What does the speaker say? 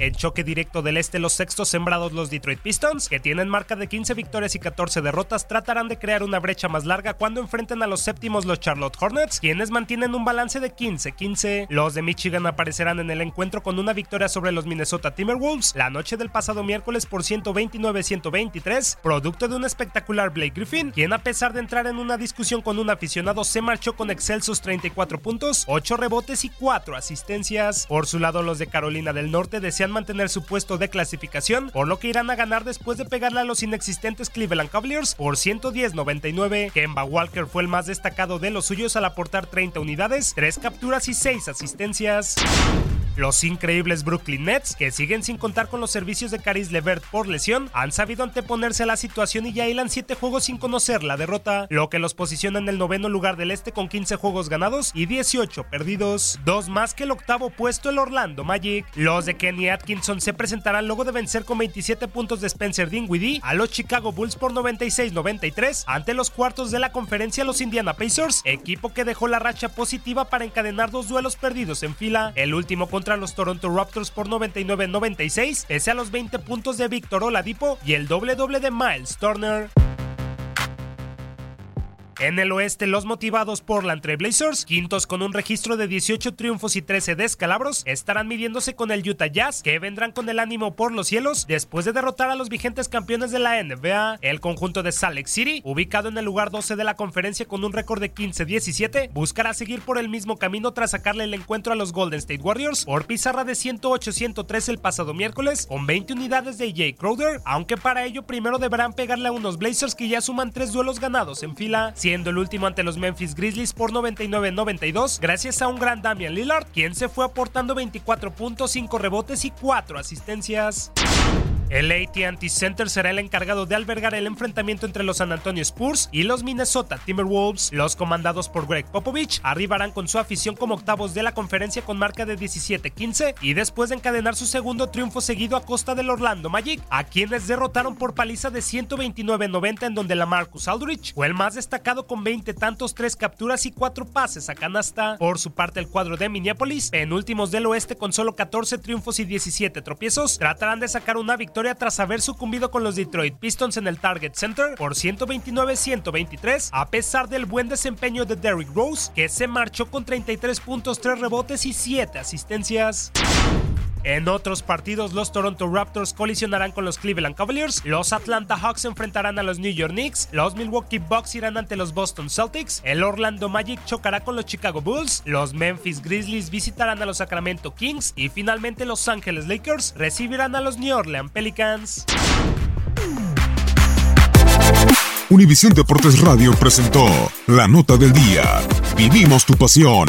En choque directo del este, los sextos sembrados, los Detroit Pistons, que tienen marca de 15 victorias y 14 derrotas, tratarán de crear una brecha más larga cuando enfrenten a los séptimos, los Charlotte Hornets, quienes mantienen un balance de 15-15. Los de Michigan aparecerán en el encuentro con una victoria sobre los Minnesota Timberwolves la noche del pasado miércoles por 129-123, producto de un espectacular Blake Griffin, quien a pesar de entrar en una discusión con un aficionado, se marchó con excelsos 34 puntos, 8 rebotes y 4 asistencias. Por su lado, los de Carolina del Norte desean mantener su puesto de clasificación, por lo que irán a ganar después de pegarle a los inexistentes Cleveland Cavaliers por 110-99. Kemba Walker fue el más destacado de los suyos al aportar 30 unidades, 3 capturas y 6 asistencias. Los increíbles Brooklyn Nets, que siguen sin contar con los servicios de Caris Levert por lesión, han sabido anteponerse a la situación y ya hilan 7 juegos sin conocer la derrota, lo que los posiciona en el noveno lugar del este con 15 juegos ganados y 18 perdidos, dos más que el octavo puesto el Orlando Magic. Los de Kenny Atkinson se presentarán luego de vencer con 27 puntos de Spencer Dinwiddie a los Chicago Bulls por 96-93 ante los cuartos de la conferencia los Indiana Pacers, equipo que dejó la racha positiva para encadenar dos duelos perdidos en fila, el último contra los Toronto Raptors por 99-96, pese a los 20 puntos de Víctor Oladipo y el doble doble de Miles Turner. En el oeste, los motivados por la Blazers, quintos con un registro de 18 triunfos y 13 descalabros, estarán midiéndose con el Utah Jazz, que vendrán con el ánimo por los cielos después de derrotar a los vigentes campeones de la NBA. El conjunto de Salt Lake City, ubicado en el lugar 12 de la conferencia con un récord de 15-17, buscará seguir por el mismo camino tras sacarle el encuentro a los Golden State Warriors por pizarra de 108-103 el pasado miércoles, con 20 unidades de Jay Crowder, aunque para ello primero deberán pegarle a unos Blazers que ya suman tres duelos ganados en fila siendo el último ante los Memphis Grizzlies por 99-92, gracias a un gran Damian Lillard, quien se fue aportando 24 puntos, 5 rebotes y 4 asistencias. El AT&T Center será el encargado de albergar el enfrentamiento entre los San Antonio Spurs y los Minnesota Timberwolves. Los comandados por Greg Popovich arribarán con su afición como octavos de la conferencia con marca de 17-15 y después de encadenar su segundo triunfo seguido a costa del Orlando Magic, a quienes derrotaron por paliza de 129-90 en donde la Marcus Aldrich fue el más destacado con 20 tantos, 3 capturas y 4 pases a canasta. Por su parte el cuadro de Minneapolis, penúltimos del oeste con solo 14 triunfos y 17 tropiezos, tratarán de sacar una victoria tras haber sucumbido con los Detroit Pistons en el Target Center por 129-123, a pesar del buen desempeño de Derrick Rose, que se marchó con 33 puntos, 3 rebotes y 7 asistencias. En otros partidos, los Toronto Raptors colisionarán con los Cleveland Cavaliers, los Atlanta Hawks enfrentarán a los New York Knicks, los Milwaukee Bucks irán ante los Boston Celtics, el Orlando Magic chocará con los Chicago Bulls, los Memphis Grizzlies visitarán a los Sacramento Kings y finalmente los Angeles Lakers recibirán a los New Orleans Pelicans. Univisión Deportes Radio presentó la nota del día. Vivimos tu pasión.